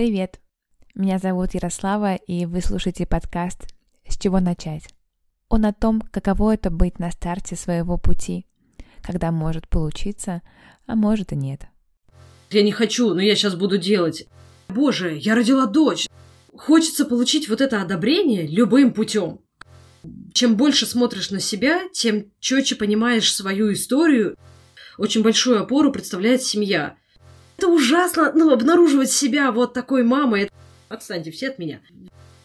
Привет! Меня зовут Ярослава, и вы слушаете подкаст «С чего начать?». Он о том, каково это быть на старте своего пути, когда может получиться, а может и нет. Я не хочу, но я сейчас буду делать. Боже, я родила дочь. Хочется получить вот это одобрение любым путем. Чем больше смотришь на себя, тем четче понимаешь свою историю. Очень большую опору представляет семья. Это ужасно, ну, обнаруживать себя вот такой мамой. Отстаньте все от меня.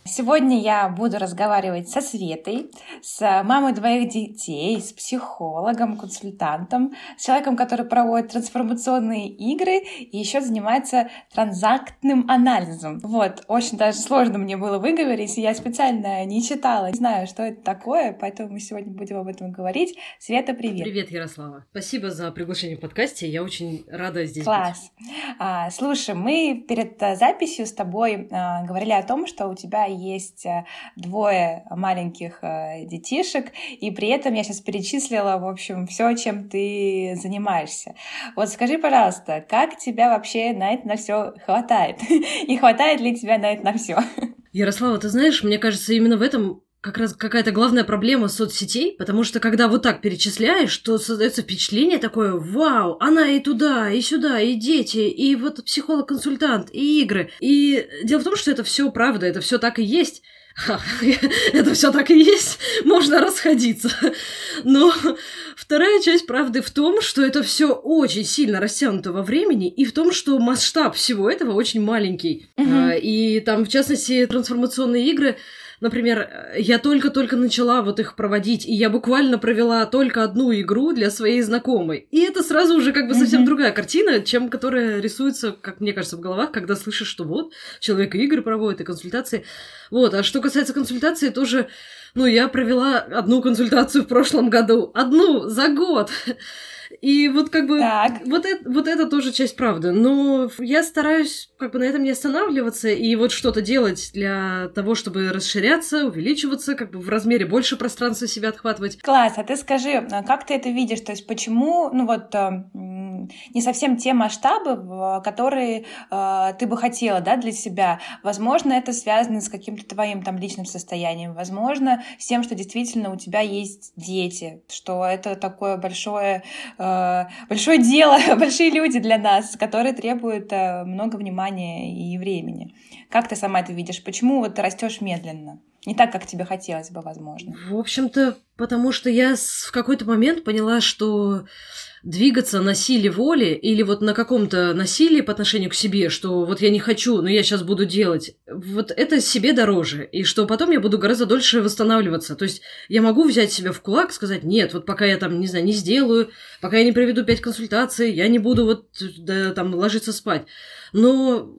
Сегодня я буду разговаривать со Светой, с мамой двоих детей, с психологом, консультантом, с человеком, который проводит трансформационные игры и еще занимается транзактным анализом. Вот, очень даже сложно мне было выговорить, я специально не читала, не знаю, что это такое, поэтому мы сегодня будем об этом говорить. Света, привет! Привет, Ярослава! Спасибо за приглашение в подкасте, я очень рада здесь Класс! быть. А, слушай, мы перед записью с тобой а, говорили о том, что у тебя есть э, двое маленьких э, детишек, и при этом я сейчас перечислила, в общем, все, чем ты занимаешься. Вот скажи, пожалуйста, как тебя вообще на это на все хватает? И хватает ли тебя на это на все? Ярослава, ты знаешь, мне кажется, именно в этом как раз какая-то главная проблема соцсетей, потому что когда вот так перечисляешь, то создается впечатление такое, вау, она и туда, и сюда, и дети, и вот психолог-консультант, и игры. И дело в том, что это все правда, это все так и есть. это все так и есть, можно расходиться. Но вторая часть правды в том, что это все очень сильно растянуто во времени, и в том, что масштаб всего этого очень маленький. Mm-hmm. И там, в частности, трансформационные игры например, я только-только начала вот их проводить, и я буквально провела только одну игру для своей знакомой. И это сразу уже как бы совсем mm-hmm. другая картина, чем которая рисуется, как мне кажется, в головах, когда слышишь, что вот, человек игры проводит, и консультации. Вот, а что касается консультации, тоже, ну, я провела одну консультацию в прошлом году. Одну за год. И вот как бы вот это, вот это тоже часть правды. Но я стараюсь как бы на этом не останавливаться и вот что-то делать для того, чтобы расширяться, увеличиваться, как бы в размере больше пространства себя отхватывать. Класс, а ты скажи, а как ты это видишь? То есть почему, ну вот, э, не совсем те масштабы, которые э, ты бы хотела, да, для себя? Возможно, это связано с каким-то твоим там личным состоянием, возможно, с тем, что действительно у тебя есть дети, что это такое большое Э, большое дело, большие люди для нас, которые требуют э, много внимания и времени. Как ты сама это видишь? Почему вот растешь медленно? Не так, как тебе хотелось бы, возможно. В общем-то, потому что я в какой-то момент поняла, что двигаться на силе воли или вот на каком-то насилии по отношению к себе, что вот я не хочу, но я сейчас буду делать, вот это себе дороже, и что потом я буду гораздо дольше восстанавливаться. То есть я могу взять себя в кулак, сказать, нет, вот пока я там, не знаю, не сделаю, пока я не проведу пять консультаций, я не буду вот да, там ложиться спать. Но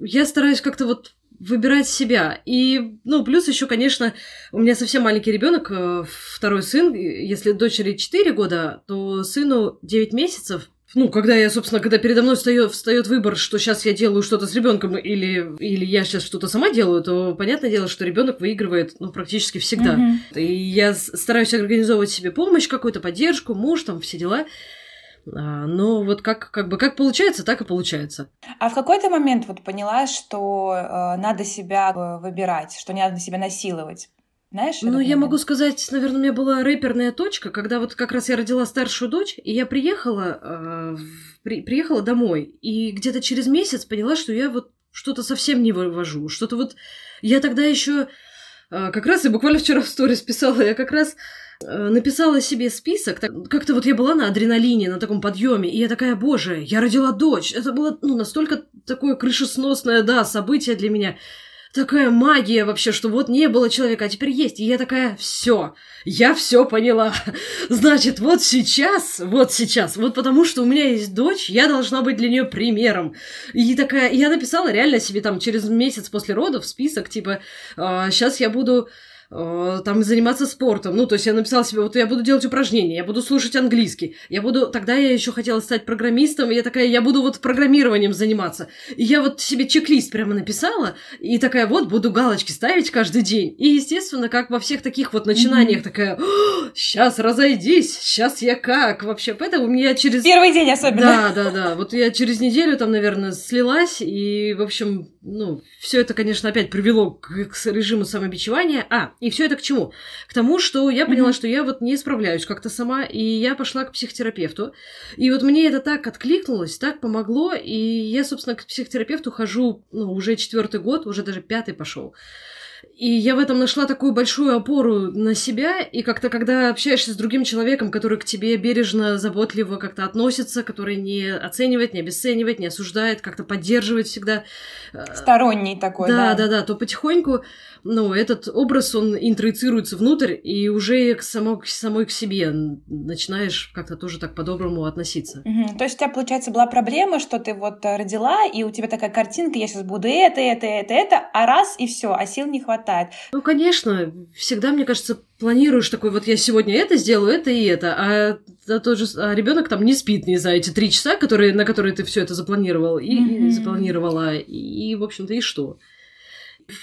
я стараюсь как-то вот выбирать себя. И, ну, плюс еще, конечно, у меня совсем маленький ребенок, э, второй сын, если дочери 4 года, то сыну 9 месяцев. Ну, когда я, собственно, когда передо мной встает, встает выбор, что сейчас я делаю что-то с ребенком или, или я сейчас что-то сама делаю, то понятное дело, что ребенок выигрывает, ну, практически всегда. Mm-hmm. И я стараюсь организовывать себе помощь какую-то, поддержку, муж, там, все дела. А, но вот как, как бы как получается, так и получается. А в какой-то момент вот поняла, что э, надо себя э, выбирать, что не надо себя насиловать? Знаешь, ну, я могу сказать, наверное, у меня была рэперная точка, когда вот как раз я родила старшую дочь, и я приехала, э, при, приехала домой, и где-то через месяц поняла, что я вот что-то совсем не вывожу, что-то вот... Я тогда еще э, как раз, и буквально вчера в сторис писала, я как раз написала себе список. Как-то вот я была на адреналине, на таком подъеме, и я такая, боже, я родила дочь. Это было ну, настолько такое крышесносное, да, событие для меня такая магия вообще, что вот не было человека, а теперь есть. И я такая, все, я все поняла. Значит, вот сейчас, вот сейчас, вот потому что у меня есть дочь, я должна быть для нее примером. И такая, я написала реально себе там через месяц после родов список, типа, э, сейчас я буду э, там заниматься спортом. Ну, то есть я написала себе, вот я буду делать упражнения, я буду слушать английский, я буду... Тогда я еще хотела стать программистом, и я такая, я буду вот программированием заниматься. И я вот себе чек-лист прямо написала, и такая, вот, буду галочки ставить каждый день. И, естественно, как во всех таких вот начинаниях, mm-hmm. такая, сейчас разойдись, сейчас я как вообще. Поэтому меня через... Первый день особенно. Да, да, да. Вот я через неделю там, наверное, слилась, и, в общем, ну, все это, конечно, опять привело к, к режиму самобичевания. А, и все это к чему? К тому, что я поняла, mm-hmm. что я вот не справляюсь как-то сама, и я пошла к психотерапевту. И вот мне это так откликнулось, так помогло, и я, собственно, к психотерапевту хожу ну, уже четвертый год, уже даже пятый пошел. И я в этом нашла такую большую опору на себя, и как-то, когда общаешься с другим человеком, который к тебе бережно, заботливо как-то относится, который не оценивает, не обесценивает, не осуждает, как-то поддерживает всегда. Э, Сторонний такой, да. Да, да, да, то потихоньку, ну, этот образ, он интроицируется внутрь, и уже к само, самой к себе начинаешь как-то тоже так по-доброму относиться. Угу. То есть у тебя, получается, была проблема, что ты вот э, родила, и у тебя такая картинка, я сейчас буду это, это, это, это, а раз, и все, а сил не хватает. Ну, конечно, всегда, мне кажется, планируешь такой, вот я сегодня это сделаю, это и это, а, а тот же а ребенок там не спит, не знаю, эти три часа, которые, на которые ты все это запланировал и, mm-hmm. и запланировала, и, и, в общем-то, и что?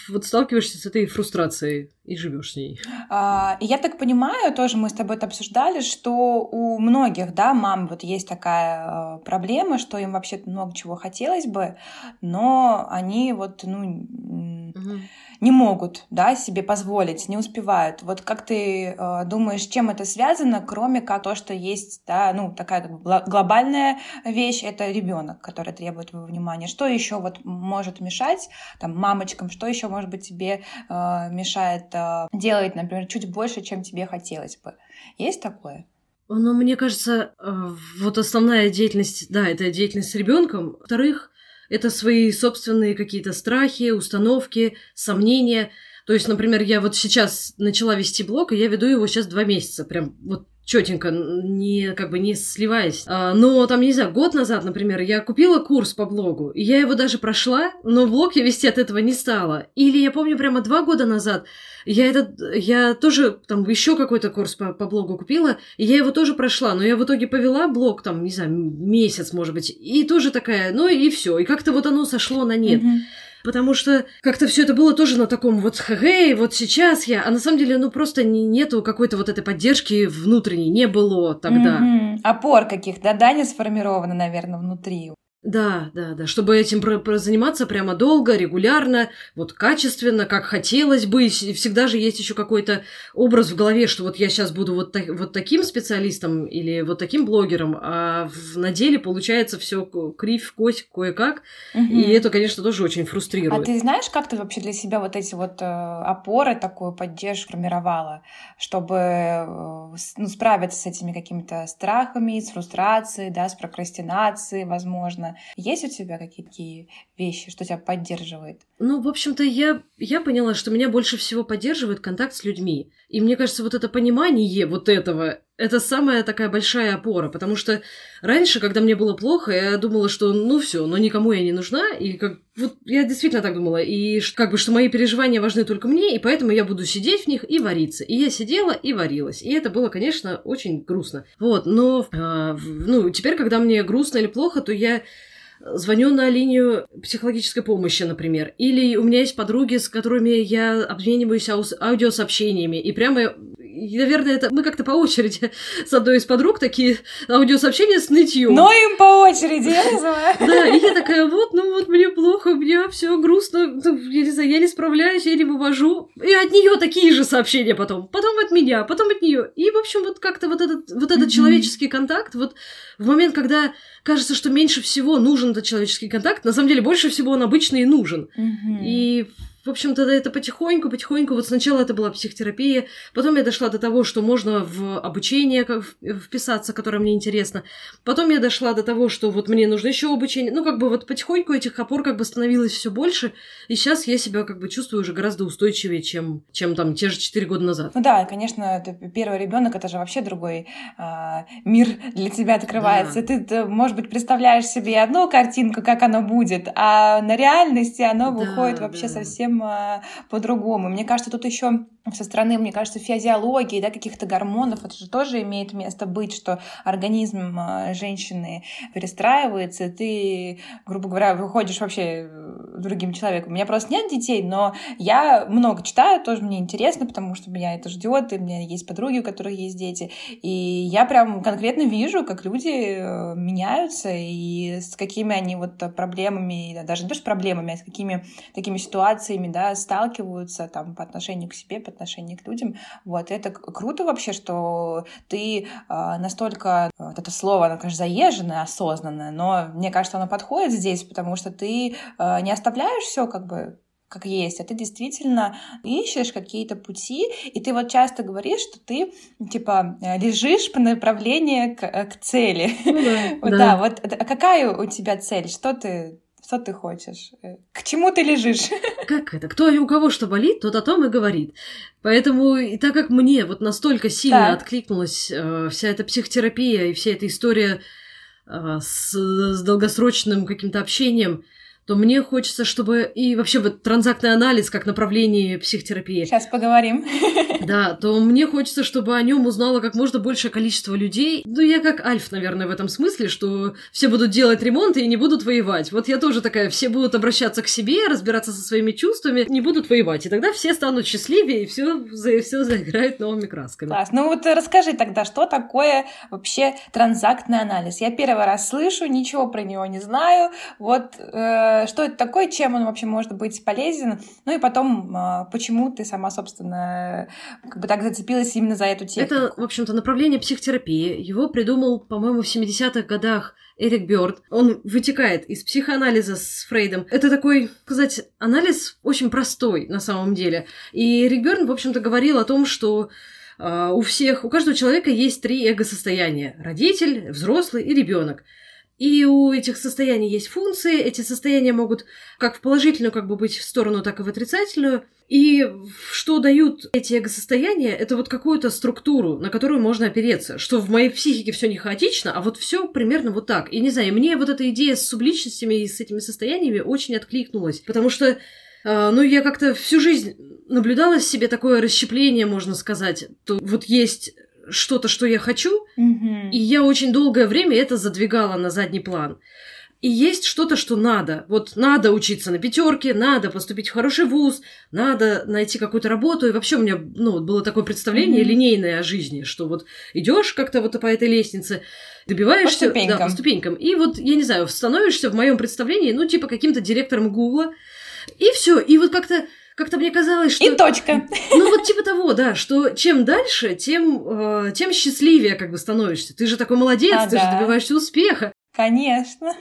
Вот сталкиваешься с этой фрустрацией и живешь с ней. А, я так понимаю, тоже мы с тобой это обсуждали, что у многих, да, мам вот есть такая а, проблема, что им вообще много чего хотелось бы, но они вот, ну, угу не могут да, себе позволить, не успевают. Вот как ты э, думаешь, чем это связано, кроме как то, что есть да, ну, такая глобальная вещь, это ребенок, который требует твоего внимания. Что еще вот может мешать там, мамочкам, что еще, может быть, тебе э, мешает э, делать, например, чуть больше, чем тебе хотелось бы? Есть такое? Ну, мне кажется, э, вот основная деятельность, да, это деятельность с ребенком. Во-вторых, это свои собственные какие-то страхи, установки, сомнения. То есть, например, я вот сейчас начала вести блог, и я веду его сейчас два месяца, прям вот четенько, не как бы не сливаясь. А, но там, не знаю, год назад, например, я купила курс по блогу, и я его даже прошла, но блог я вести от этого не стала. Или я помню, прямо два года назад я этот, я тоже там еще какой-то курс по, по блогу купила, и я его тоже прошла, но я в итоге повела блог там, не знаю, месяц, может быть, и тоже такая, ну и все, и как-то вот оно сошло на нет. Mm-hmm. Потому что как-то все это было тоже на таком вот хэй, вот сейчас я, а на самом деле, ну просто не, нету какой-то вот этой поддержки внутренней, не было тогда. Mm-hmm. Опор каких-то, да, не сформировано, наверное, внутри. Да, да, да, чтобы этим про про заниматься прямо долго, регулярно, вот качественно, как хотелось бы. И всегда же есть еще какой-то образ в голове, что вот я сейчас буду вот, так, вот таким специалистом или вот таким блогером, а в, на деле получается все кривь, кость, кое-как. Угу. И это, конечно, тоже очень фрустрирует. А ты знаешь, как ты вообще для себя вот эти вот э, опоры, такую поддержку формировала, чтобы э, ну, справиться с этими какими-то страхами, с фрустрацией, да, с прокрастинацией, возможно? Есть у тебя какие-то вещи, что тебя поддерживает? Ну, в общем-то, я, я поняла, что меня больше всего поддерживает контакт с людьми. И мне кажется, вот это понимание вот этого, это самая такая большая опора, потому что раньше, когда мне было плохо, я думала, что ну все, но никому я не нужна, и как вот я действительно так думала, и как бы что мои переживания важны только мне, и поэтому я буду сидеть в них и вариться. И я сидела и варилась, и это было, конечно, очень грустно. Вот, но э, ну теперь, когда мне грустно или плохо, то я звоню на линию психологической помощи, например. Или у меня есть подруги, с которыми я обмениваюсь аудиосообщениями. И прямо, наверное, это мы как-то по очереди с одной из подруг такие аудиосообщения с нытьем. Но им по очереди, я называю. Да, и я такая, вот, ну вот мне плохо, мне все грустно, ну, я не знаю, я не справляюсь, я не вывожу. И от нее такие же сообщения потом. Потом от меня, потом от нее. И, в общем, вот как-то вот этот, вот этот человеческий контакт, вот в момент, когда кажется, что меньше всего нужен этот человеческий контакт, на самом деле больше всего он обычно и нужен. Mm-hmm. И в общем-то, это потихоньку, потихоньку. Вот сначала это была психотерапия, потом я дошла до того, что можно в обучение вписаться, которое мне интересно. Потом я дошла до того, что вот мне нужно еще обучение. Ну, как бы вот потихоньку этих опор как бы становилось все больше. И сейчас я себя как бы чувствую уже гораздо устойчивее, чем, чем там те же четыре года назад. Ну да, конечно, первый ребенок это же вообще другой э, мир для тебя открывается. Да. Ты, ты, может быть, представляешь себе одну картинку, как оно будет, а на реальности оно да, выходит вообще да. совсем совсем по-другому. Мне кажется, тут еще со стороны, мне кажется, физиологии, да, каких-то гормонов, это же тоже имеет место быть, что организм э, женщины перестраивается, ты, грубо говоря, выходишь вообще э, другим человеком. У меня просто нет детей, но я много читаю, тоже мне интересно, потому что меня это ждет, и у меня есть подруги, у которых есть дети, и я прям конкретно вижу, как люди э, меняются, и с какими они вот проблемами, даже не то, что проблемами, а с какими такими ситуациями, да, сталкиваются там по отношению к себе, по отношению к людям. Вот, это круто вообще, что ты э, настолько, вот это слово, оно, конечно, заезженное, осознанное, но мне кажется, оно подходит здесь, потому что ты э, не оставляешь все как бы как есть, а ты действительно ищешь какие-то пути, и ты вот часто говоришь, что ты, типа, лежишь по направлению к, к цели. Ну, да, вот, да. да, вот а какая у тебя цель? Что ты что ты хочешь? Э, к чему ты лежишь? Как это? Кто у кого что болит, тот о том и говорит. Поэтому, и так как мне вот настолько сильно так. откликнулась э, вся эта психотерапия и вся эта история э, с, с долгосрочным каким-то общением, то мне хочется, чтобы и вообще вот транзактный анализ как направление психотерапии. Сейчас поговорим. Да, то мне хочется, чтобы о нем узнало как можно большее количество людей. Ну, я как Альф, наверное, в этом смысле, что все будут делать ремонт и не будут воевать. Вот я тоже такая, все будут обращаться к себе, разбираться со своими чувствами, не будут воевать. И тогда все станут счастливее, и все, все заиграет новыми красками. Класс. Ну вот расскажи тогда, что такое вообще транзактный анализ? Я первый раз слышу, ничего про него не знаю. Вот э, что это такое, чем он вообще может быть полезен, ну и потом, а, почему ты сама, собственно, как бы так зацепилась именно за эту тему. Это, в общем-то, направление психотерапии. Его придумал, по-моему, в 70-х годах Эрик Бёрд. Он вытекает из психоанализа с Фрейдом. Это такой, сказать, анализ очень простой на самом деле. И Эрик Бёрд, в общем-то, говорил о том, что Uh, у всех, у каждого человека есть три эго-состояния. Родитель, взрослый и ребенок. И у этих состояний есть функции. Эти состояния могут как в положительную как бы быть в сторону, так и в отрицательную. И что дают эти эго-состояния, это вот какую-то структуру, на которую можно опереться. Что в моей психике все не хаотично, а вот все примерно вот так. И не знаю, мне вот эта идея с субличностями и с этими состояниями очень откликнулась. Потому что э, ну, я как-то всю жизнь наблюдала в себе такое расщепление, можно сказать. То вот есть что-то, что я хочу, mm-hmm. и я очень долгое время это задвигала на задний план. И есть что-то, что надо. Вот надо учиться на пятерке, надо поступить в хороший вуз, надо найти какую-то работу. И вообще у меня ну, было такое представление mm-hmm. линейное о жизни, что вот идешь как-то вот по этой лестнице, добиваешься... По ступенькам. Да, по ступенькам. И вот, я не знаю, становишься в моем представлении, ну, типа каким-то директором Гугла. И все. И вот как-то как-то мне казалось, что... И точка. Ну, вот типа того, да, что чем дальше, тем, э, тем счастливее как бы становишься. Ты же такой молодец, ага. ты же добиваешься успеха. Конечно.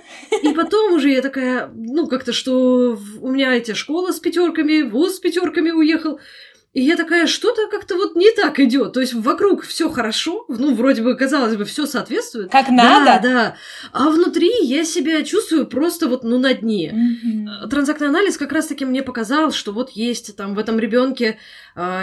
И потом уже я такая, ну, как-то, что у меня эти школа с пятерками, вуз с пятерками уехал. И я такая, что-то как-то вот не так идет. То есть вокруг все хорошо, ну, вроде бы, казалось бы, все соответствует. Как надо. Да, да. А внутри я себя чувствую просто вот, ну, на дне. Mm-hmm. Транзактный анализ как раз-таки мне показал, что вот есть там в этом ребенке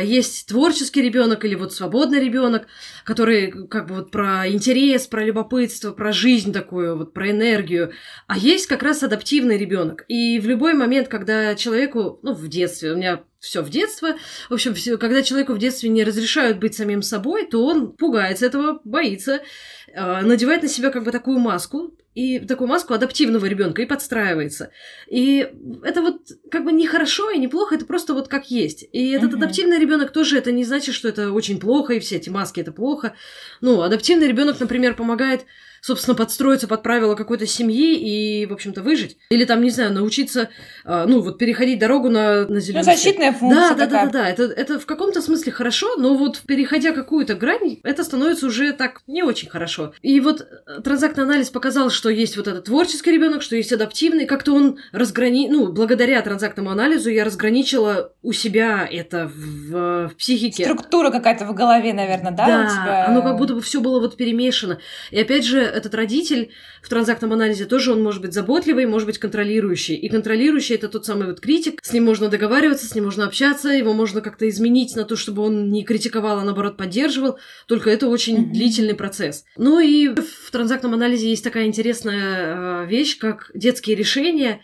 есть творческий ребенок или вот свободный ребенок, который как бы вот про интерес, про любопытство, про жизнь такую, вот про энергию. А есть как раз адаптивный ребенок. И в любой момент, когда человеку, ну, в детстве, у меня все в детство. В общем, все, когда человеку в детстве не разрешают быть самим собой, то он пугается этого, боится, э, надевает на себя как бы такую маску, и такую маску адаптивного ребенка и подстраивается. И это вот как бы не хорошо и не плохо, это просто вот как есть. И этот uh-huh. адаптивный ребенок тоже это не значит, что это очень плохо, и все эти маски это плохо. Ну, адаптивный ребенок, например, помогает собственно, подстроиться под правила какой-то семьи и, в общем-то, выжить. Или там, не знаю, научиться, э, ну, вот переходить дорогу на, на зеленый Ну, защитная функция. Да, да, да, да, да. Это, это в каком-то смысле хорошо, но вот переходя какую-то грань, это становится уже так не очень хорошо. И вот э, транзактный анализ показал, что есть вот этот творческий ребенок, что есть адаптивный, как-то он разграни... Ну, благодаря транзактному анализу я разграничила у себя это в, в психике. Структура какая-то в голове, наверное, да, да у тебя? оно как будто бы все было вот перемешано. И опять же, этот родитель в транзактном анализе тоже он может быть заботливый, может быть контролирующий. И контролирующий это тот самый вот критик. С ним можно договариваться, с ним можно общаться, его можно как-то изменить на то, чтобы он не критиковал, а наоборот поддерживал. Только это очень mm-hmm. длительный процесс. Ну и в транзактном анализе есть такая интересная э, вещь, как детские решения.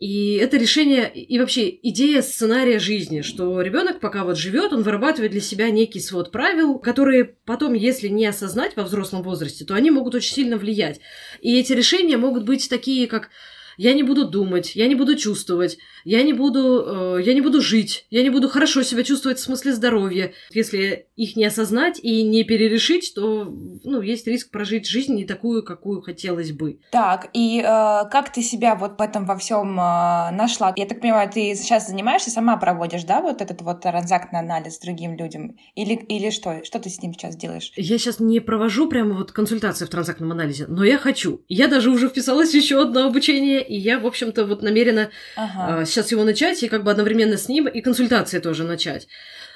И это решение, и вообще идея сценария жизни, что ребенок, пока вот живет, он вырабатывает для себя некий свод правил, которые потом, если не осознать во взрослом возрасте, то они могут очень сильно влиять. И эти решения могут быть такие, как я не буду думать, я не буду чувствовать, я не буду, э, я не буду жить, я не буду хорошо себя чувствовать в смысле здоровья. Если их не осознать и не перерешить, то ну, есть риск прожить жизнь не такую, какую хотелось бы. Так, и э, как ты себя вот в этом во всем э, нашла? Я так понимаю, ты сейчас занимаешься, сама проводишь, да, вот этот вот транзактный анализ другим людям? Или, или что? Что ты с ним сейчас делаешь? Я сейчас не провожу прямо вот консультации в транзактном анализе, но я хочу. Я даже уже вписалась еще одно обучение, и я, в общем-то, вот намерена ага. э, сейчас его начать и как бы одновременно с ним и консультации тоже начать.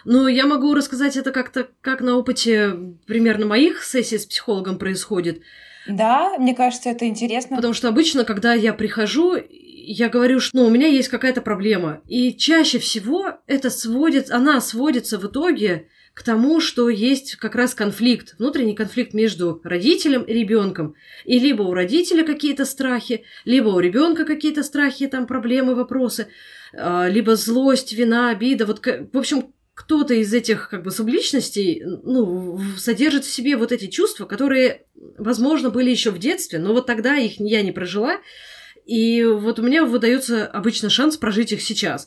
Но я могу рассказать это как-то, как на опыте примерно моих сессий с психологом происходит. Да, мне кажется, это интересно. Потому что обычно, когда я прихожу, я говорю, что ну, у меня есть какая-то проблема. И чаще всего это сводит, она сводится в итоге к тому, что есть как раз конфликт, внутренний конфликт между родителем и ребенком. И либо у родителя какие-то страхи, либо у ребенка какие-то страхи, там проблемы, вопросы, а, либо злость, вина, обида. Вот, в общем, кто-то из этих как бы субличностей ну, содержит в себе вот эти чувства, которые, возможно, были еще в детстве, но вот тогда их я не прожила. И вот у меня выдается обычно шанс прожить их сейчас.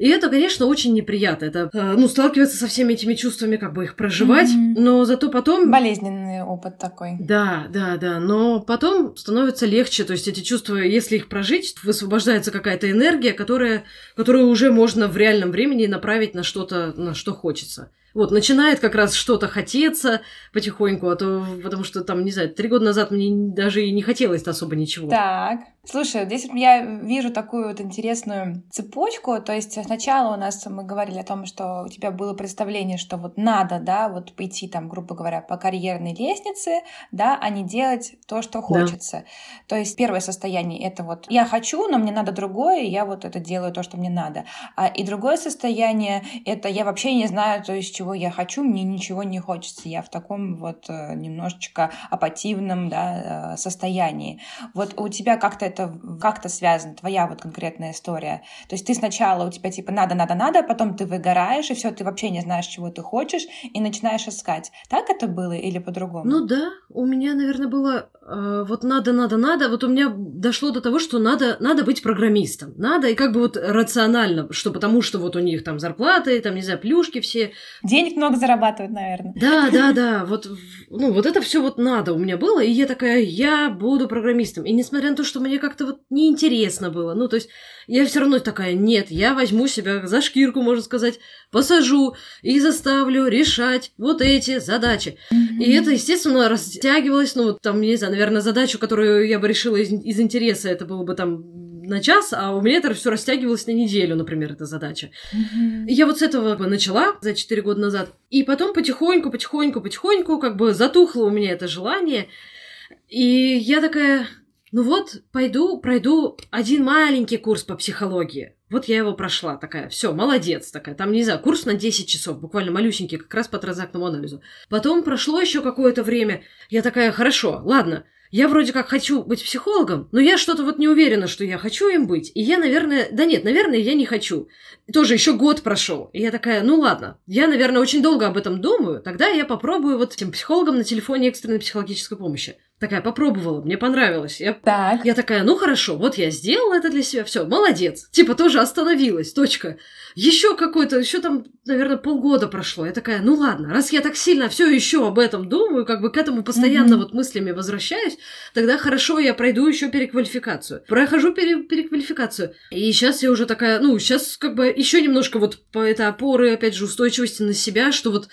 И это, конечно, очень неприятно. Это, э, ну, сталкиваться со всеми этими чувствами, как бы их проживать, mm-hmm. но зато потом... Болезненный опыт такой. Да, да, да. Но потом становится легче. То есть эти чувства, если их прожить, высвобождается какая-то энергия, которая, которую уже можно в реальном времени направить на что-то, на что хочется. Вот, начинает как раз что-то хотеться потихоньку, а то, потому что там, не знаю, три года назад мне даже и не хотелось особо ничего. Так. Слушай, здесь я вижу такую вот интересную цепочку. То есть сначала у нас мы говорили о том, что у тебя было представление, что вот надо, да, вот пойти там, грубо говоря, по карьерной лестнице, да, а не делать то, что хочется. Да. То есть первое состояние это вот я хочу, но мне надо другое, и я вот это делаю то, что мне надо. А и другое состояние это я вообще не знаю, то есть чего я хочу, мне ничего не хочется. Я в таком вот э, немножечко апативном, да, э, состоянии. Вот у тебя как-то это как-то связано, твоя вот конкретная история. То есть ты сначала у тебя типа надо, надо, надо, потом ты выгораешь, и все, ты вообще не знаешь, чего ты хочешь, и начинаешь искать. Так это было или по-другому? Ну да, у меня, наверное, было вот надо, надо, надо. Вот у меня дошло до того, что надо, надо быть программистом. Надо, и как бы вот рационально, что потому что вот у них там зарплаты, там, не знаю, плюшки все. Денег много зарабатывают, наверное. Да, да, да. Вот, ну, вот это все вот надо у меня было, и я такая, я буду программистом. И несмотря на то, что мне как-то вот неинтересно было. Ну, то есть я все равно такая, нет, я возьму себя за шкирку, можно сказать, посажу и заставлю решать вот эти задачи. Mm-hmm. И это, естественно, растягивалось, ну, вот там, не знаю, наверное, задачу, которую я бы решила из, из интереса, это было бы там на час, а у меня это все растягивалось на неделю, например, эта задача. Mm-hmm. я вот с этого начала за 4 года назад. И потом потихоньку, потихоньку, потихоньку как бы затухло у меня это желание. И я такая, ну вот, пойду, пройду один маленький курс по психологии. Вот я его прошла, такая, все, молодец, такая. Там, не знаю, курс на 10 часов, буквально малюсенький, как раз по транзактному анализу. Потом прошло еще какое-то время. Я такая, хорошо, ладно, я вроде как хочу быть психологом, но я что-то вот не уверена, что я хочу им быть. И я, наверное, да нет, наверное, я не хочу. Тоже еще год прошел. И я такая, ну ладно, я, наверное, очень долго об этом думаю, тогда я попробую вот этим психологом на телефоне экстренной психологической помощи. Такая попробовала, мне понравилось. Я, так. я такая, ну хорошо, вот я сделала это для себя, все, молодец. Типа тоже остановилась, точка. Еще какой-то, еще там, наверное, полгода прошло. Я такая, ну ладно, раз я так сильно все еще об этом думаю, как бы к этому постоянно mm-hmm. вот мыслями возвращаюсь, тогда хорошо, я пройду еще переквалификацию. Прохожу пере- переквалификацию. И сейчас я уже такая, ну, сейчас как бы еще немножко вот по этой опоры, опять же, устойчивости на себя, что вот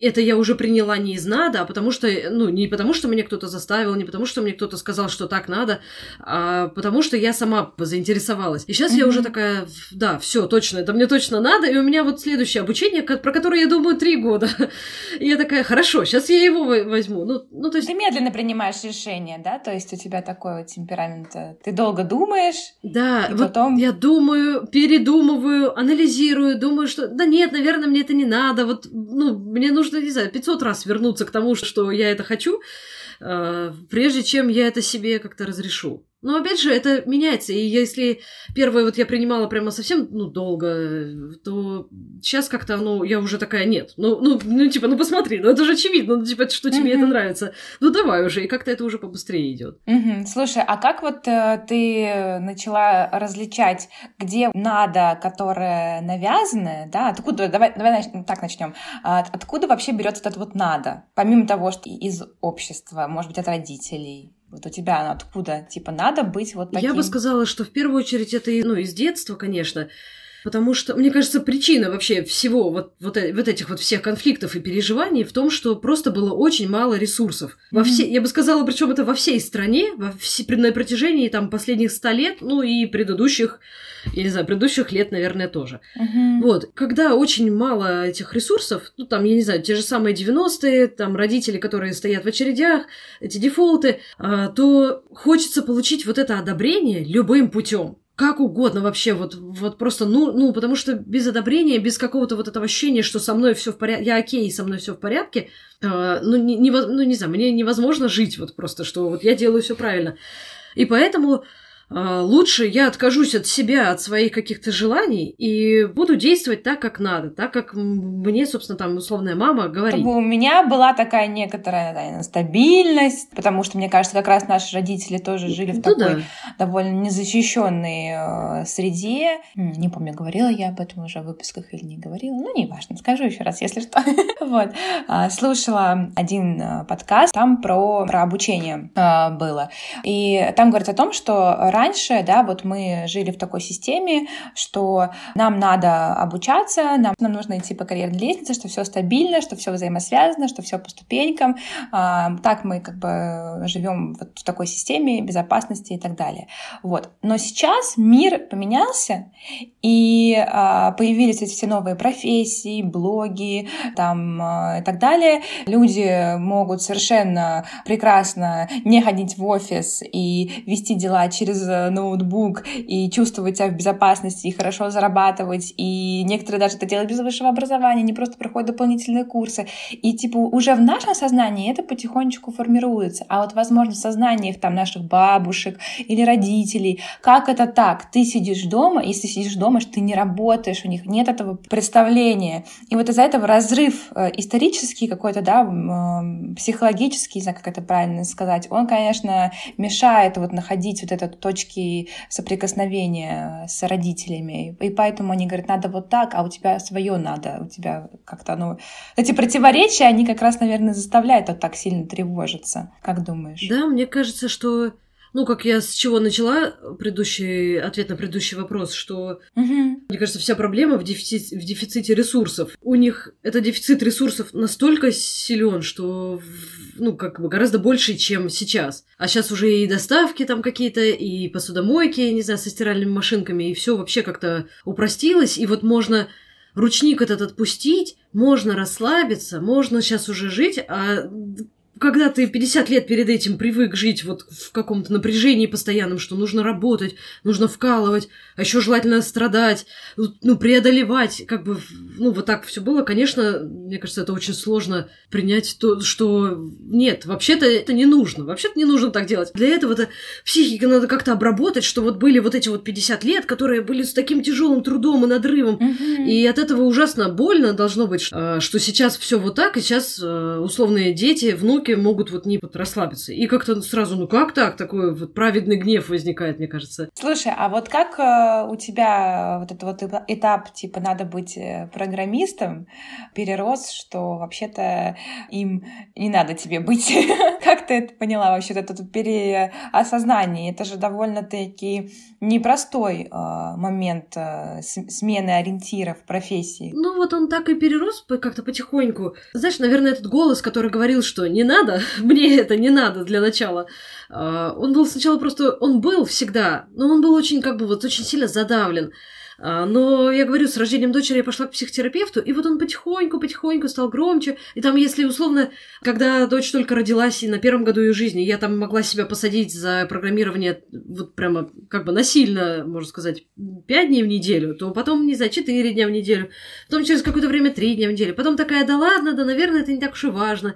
это я уже приняла не из надо, а потому что, ну, не потому что меня кто-то заставил, не потому что мне кто-то сказал, что так надо, а потому что я сама заинтересовалась. И сейчас mm-hmm. я уже такая, да, все, точно, это мне точно надо, и у меня вот следующее обучение, про которое я думаю три года. И я такая, хорошо, сейчас я его возьму. Ну, ну, то есть... Ты медленно принимаешь решение, да? То есть у тебя такой вот темперамент. Э, ты долго думаешь, да, и вот потом... я думаю, передумываю, анализирую, думаю, что да нет, наверное, мне это не надо, вот, ну, мне нужно, не знаю, 500 раз вернуться к тому, что я это хочу, э, прежде чем я это себе как-то разрешу. Но опять же, это меняется. И если первое вот я принимала прямо совсем, ну, долго, то сейчас как-то, ну, я уже такая, нет. Ну, ну, ну типа, ну посмотри, ну это же очевидно, ну, типа, что тебе mm-hmm. это нравится. Ну, давай уже, и как-то это уже побыстрее идет. Mm-hmm. Слушай, а как вот э, ты начала различать, где надо, которое навязанное, да, откуда, давай, давай нач- так начнем, а, откуда вообще берется этот вот надо, помимо того, что из общества, может быть, от родителей? Вот у тебя оно откуда? Типа, надо быть вот таким? Я бы сказала, что в первую очередь это, ну, из детства, конечно. Потому что, мне кажется, причина вообще всего вот, вот, э, вот этих вот всех конфликтов и переживаний в том, что просто было очень мало ресурсов. Во все, я бы сказала, причем это во всей стране, во все, на протяжении там последних ста лет, ну и предыдущих, я не знаю, предыдущих лет, наверное, тоже. Mm-hmm. Вот, когда очень мало этих ресурсов, ну там, я не знаю, те же самые 90-е, там родители, которые стоят в очередях, эти дефолты, а, то хочется получить вот это одобрение любым путем как угодно вообще, вот, вот просто, ну, ну, потому что без одобрения, без какого-то вот этого ощущения, что со мной все в порядке, я окей, со мной все в порядке, э, ну, не, не, ну, не знаю, мне невозможно жить вот просто, что вот я делаю все правильно. И поэтому лучше я откажусь от себя, от своих каких-то желаний и буду действовать так, как надо, так, как мне, собственно, там условная мама говорит. Чтобы у меня была такая некоторая наверное, стабильность, потому что, мне кажется, как раз наши родители тоже жили в ну, такой да. довольно незащищенной э, среде. Не помню, говорила я об этом уже в выпусках или не говорила. Ну, не важно, скажу еще раз, если что. вот. А, слушала один э, подкаст, там про, про обучение э, было. И там говорят о том, что раньше, да, вот мы жили в такой системе, что нам надо обучаться, нам, нам нужно идти по карьерной лестнице, что все стабильно, что все взаимосвязано, что все по ступенькам. А, так мы как бы живем вот в такой системе безопасности и так далее. Вот. Но сейчас мир поменялся, и а, появились эти все новые профессии, блоги там, а, и так далее. Люди могут совершенно прекрасно не ходить в офис и вести дела через ноутбук и чувствовать себя в безопасности, и хорошо зарабатывать, и некоторые даже это делают без высшего образования, не просто проходят дополнительные курсы. И типа уже в нашем сознании это потихонечку формируется. А вот, возможно, в сознаниях там наших бабушек или родителей, как это так? Ты сидишь дома, если сидишь дома, что ты не работаешь, у них нет этого представления. И вот из-за этого разрыв э, исторический какой-то, да, психологический, не знаю, как это правильно сказать, он, конечно, мешает вот находить вот этот точку точки соприкосновения с родителями. И поэтому они говорят, надо вот так, а у тебя свое надо, у тебя как-то, ну... Эти противоречия, они как раз, наверное, заставляют вот так сильно тревожиться. Как думаешь? Да, мне кажется, что ну, как я с чего начала предыдущий ответ на предыдущий вопрос, что, угу. мне кажется, вся проблема в, дефиците, в дефиците ресурсов. У них этот дефицит ресурсов настолько силен, что, ну, как бы гораздо больше, чем сейчас. А сейчас уже и доставки там какие-то, и посудомойки, не знаю, со стиральными машинками, и все вообще как-то упростилось, и вот можно ручник этот отпустить, можно расслабиться, можно сейчас уже жить, а когда ты 50 лет перед этим привык жить вот в каком-то напряжении постоянном, что нужно работать, нужно вкалывать, а еще желательно страдать, ну, преодолевать, как бы, ну, вот так все было, конечно, мне кажется, это очень сложно принять то, что нет, вообще-то это не нужно, вообще-то не нужно так делать. Для этого-то психика надо как-то обработать, что вот были вот эти вот 50 лет, которые были с таким тяжелым трудом и надрывом, mm-hmm. и от этого ужасно больно должно быть, что сейчас все вот так, и сейчас э, условные дети, внуки девушки могут вот не вот расслабиться. И как-то сразу, ну как так? Такой вот праведный гнев возникает, мне кажется. Слушай, а вот как э, у тебя вот этот вот этап, типа, надо быть э, программистом, перерос, что вообще-то им не надо тебе быть? как ты это поняла вообще, это тут переосознание? Это же довольно-таки непростой э, момент смены ориентиров профессии. Ну вот он так и перерос как-то потихоньку. Знаешь, наверное, этот голос, который говорил, что не надо, мне это не надо для начала. А, он был сначала просто, он был всегда, но он был очень, как бы, вот очень сильно задавлен. А, но я говорю, с рождением дочери я пошла к психотерапевту, и вот он потихоньку-потихоньку стал громче. И там, если условно, когда дочь только родилась, и на первом году ее жизни, я там могла себя посадить за программирование вот прямо как бы насильно, можно сказать, пять дней в неделю, то потом, не знаю, четыре дня в неделю, потом через какое-то время три дня в неделю. Потом такая, да ладно, да, наверное, это не так уж и важно.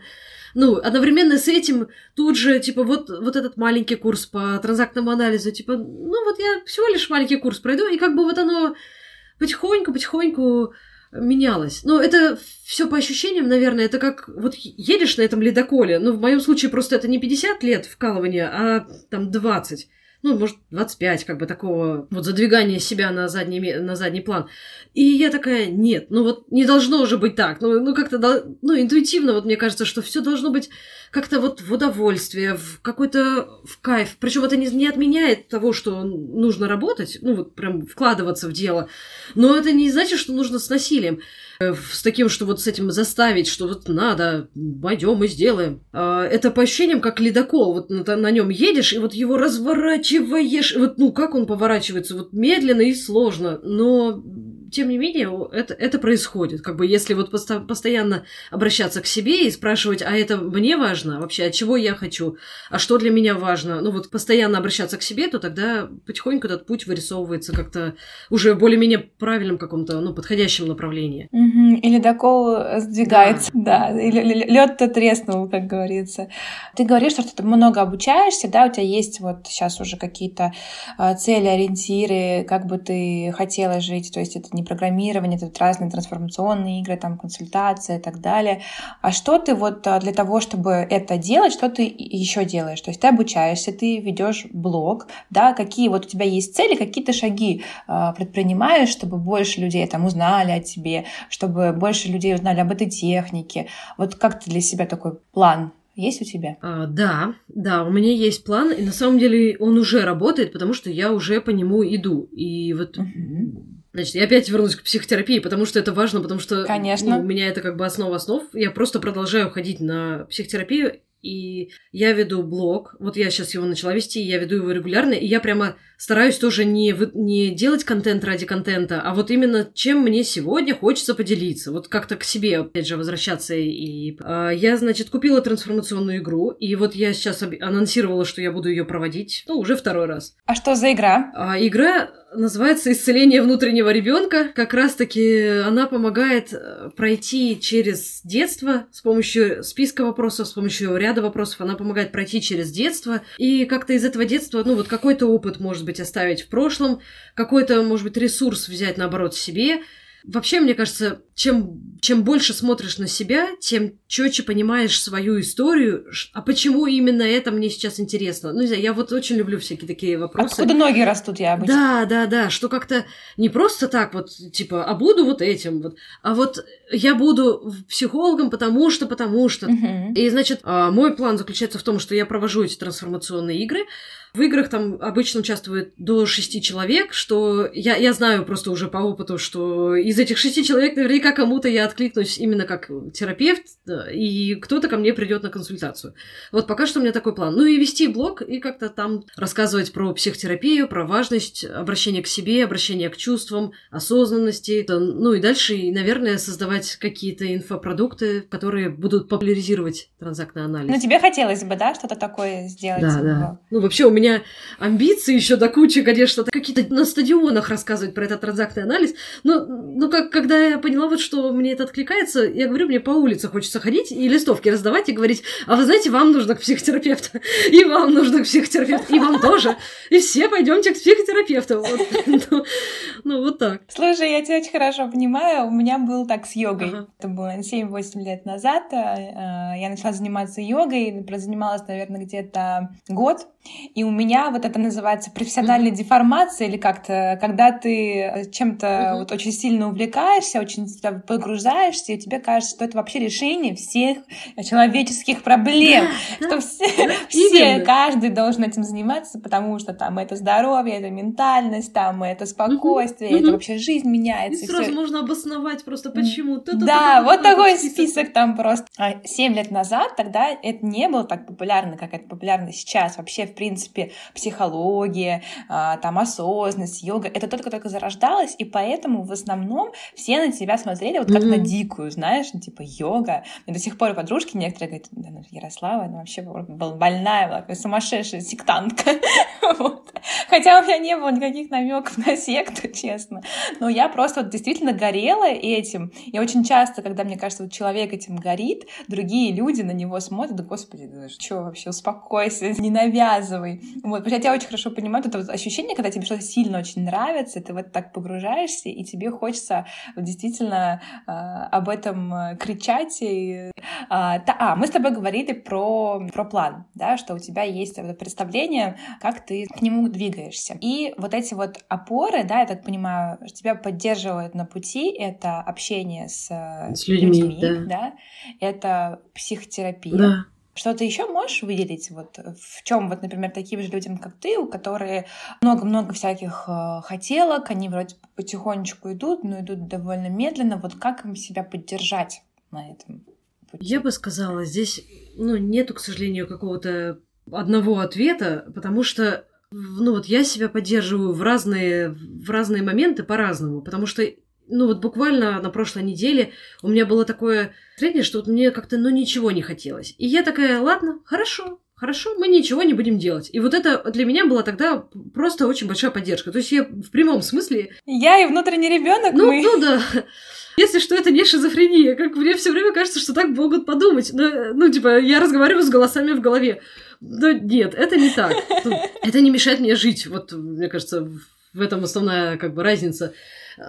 Ну, одновременно с этим тут же, типа, вот, вот этот маленький курс по транзактному анализу, типа, ну вот я всего лишь маленький курс пройду, и как бы вот оно потихоньку-потихоньку менялось. Но это все по ощущениям, наверное, это как вот едешь на этом ледоколе, ну, в моем случае просто это не 50 лет вкалывания, а там 20 ну, может, 25, как бы такого вот задвигания себя на задний, на задний план. И я такая, нет, ну вот не должно уже быть так. Ну, ну как-то, ну, интуитивно вот мне кажется, что все должно быть как-то вот в удовольствие, в какой-то в кайф. Причем это не, не отменяет того, что нужно работать, ну, вот прям вкладываться в дело. Но это не значит, что нужно с насилием. Э, с таким, что вот с этим заставить, что вот надо, пойдем и сделаем. А, это по ощущениям как ледокол. Вот на, на нем едешь, и вот его разворачиваешь. И вот, ну, как он поворачивается? Вот медленно и сложно. Но тем не менее, это, это происходит. Как бы если вот посто- постоянно обращаться к себе и спрашивать, а это мне важно вообще, от чего я хочу, а что для меня важно, ну вот постоянно обращаться к себе, то тогда потихоньку этот путь вырисовывается как-то уже более-менее правильном каком-то, ну, подходящем направлении. Угу. Или докол сдвигается, да, да. или лед-то треснул, как говорится. Ты говоришь, что ты много обучаешься, да, у тебя есть вот сейчас уже какие-то а, цели, ориентиры, как бы ты хотела жить, то есть это не программирование, тут разные трансформационные игры, там консультация и так далее. А что ты вот а, для того, чтобы это делать, что ты еще делаешь? То есть ты обучаешься, ты ведешь блог, да, какие вот у тебя есть цели, какие то шаги э, предпринимаешь, чтобы больше людей там узнали о тебе, чтобы больше людей узнали об этой технике. Вот как ты для себя такой план есть у тебя? А, да, да, у меня есть план, и на самом деле он уже работает, потому что я уже по нему иду. И вот угу. Значит, я опять вернусь к психотерапии, потому что это важно, потому что Конечно. Ну, у меня это как бы основа основ. Я просто продолжаю ходить на психотерапию, и я веду блог. Вот я сейчас его начала вести, я веду его регулярно, и я прямо стараюсь тоже не, не делать контент ради контента, а вот именно чем мне сегодня хочется поделиться. Вот как-то к себе, опять же, возвращаться. И э, я, значит, купила трансформационную игру, и вот я сейчас анонсировала, что я буду ее проводить, ну, уже второй раз. А что за игра? А, игра называется «Исцеление внутреннего ребенка». Как раз-таки она помогает э, пройти через детство с помощью списка вопросов, с помощью ряда вопросов. Она помогает пройти через детство и как-то из этого детства, ну, вот какой-то опыт, может быть, оставить в прошлом, какой-то, может быть, ресурс взять, наоборот, себе. Вообще, мне кажется, чем, чем больше смотришь на себя, тем четче понимаешь свою историю. А почему именно это мне сейчас интересно? Ну, не знаю, я вот очень люблю всякие такие вопросы. Откуда ноги растут, я обычно. Да, да, да, что как-то не просто так вот, типа, а буду вот этим вот, а вот я буду психологом, потому что, потому что. Угу. И, значит, а, мой план заключается в том, что я провожу эти трансформационные игры, в играх там обычно участвует до шести человек, что я, я знаю просто уже по опыту, что из этих шести человек наверняка кому-то я откликнусь именно как терапевт, и кто-то ко мне придет на консультацию. Вот пока что у меня такой план. Ну и вести блог, и как-то там рассказывать про психотерапию, про важность обращения к себе, обращения к чувствам, осознанности. Ну и дальше, наверное, создавать какие-то инфопродукты, которые будут популяризировать транзактный анализ. Ну тебе хотелось бы, да, что-то такое сделать? Да, да. Ну вообще у меня меня амбиции еще до кучи, конечно, какие-то на стадионах рассказывать про этот транзактный анализ. Но, ну, как, когда я поняла, вот, что мне это откликается, я говорю, мне по улице хочется ходить и листовки раздавать и говорить, а вы знаете, вам нужно к психотерапевту, и вам нужно к психотерапевту, и вам тоже, и все пойдемте к психотерапевту. Вот. Ну, ну, вот так. Слушай, я тебя очень хорошо понимаю. У меня был так с йогой. Ага. Это было 7-8 лет назад. Э, я начала заниматься йогой, прозанималась, наверное, где-то год. И у меня вот это называется профессиональная mm-hmm. деформация или как-то, когда ты чем-то mm-hmm. вот очень сильно увлекаешься, очень погружаешься, и тебе кажется, что это вообще решение всех человеческих проблем, да, что да, все, да, все каждый должен этим заниматься, потому что там это здоровье, это ментальность, там это спокойствие, mm-hmm. это вообще жизнь меняется. И, и сразу можно обосновать просто почему. Да, вот такой список там просто. А семь лет назад тогда это не было так популярно, как это популярно сейчас. Вообще, в принципе, психология, а, там осознанность, йога, это только-только зарождалось, и поэтому в основном все на тебя смотрели вот как mm-hmm. на дикую, знаешь, ну, типа йога. Мне до сих пор подружки некоторые говорят, да, ну, Ярослава, она вообще больная, была, сумасшедшая сектантка. вот. Хотя у меня не было никаких намеков на секту, честно. Но я просто вот действительно горела этим. И очень часто, когда, мне кажется, вот человек этим горит, другие люди на него смотрят, да господи, да что вообще, успокойся, не навязывай. Вот, потому что я очень хорошо понимаю это вот ощущение, когда тебе что-то сильно очень нравится, ты вот так погружаешься, и тебе хочется действительно э, об этом э, кричать. И, э, та, а, мы с тобой говорили про, про план, да, что у тебя есть представление, как ты к нему двигаешься. И вот эти вот опоры, да, я так понимаю, тебя поддерживают на пути, это общение с, с людьми, людьми да. да, это психотерапия. Да. Что-то еще можешь выделить? Вот в чем, вот, например, таким же людям, как ты, у которых много-много всяких э, хотелок, они вроде потихонечку идут, но идут довольно медленно. Вот как им себя поддержать на этом? Пути? Я бы сказала, здесь ну, нету, к сожалению, какого-то одного ответа, потому что ну вот я себя поддерживаю в разные, в разные моменты по-разному, потому что ну вот буквально на прошлой неделе у меня было такое среднее, что вот мне как-то ну ничего не хотелось. И я такая, ладно, хорошо, хорошо, мы ничего не будем делать. И вот это для меня была тогда просто очень большая поддержка. То есть я в прямом смысле... Я и внутренний ребенок. Ну, мы... ну да. Если что, это не шизофрения. Как мне все время кажется, что так могут подумать. Но, ну, типа, я разговариваю с голосами в голове. Но нет, это не так. Это не мешает мне жить. Вот, мне кажется, в этом основная как бы разница.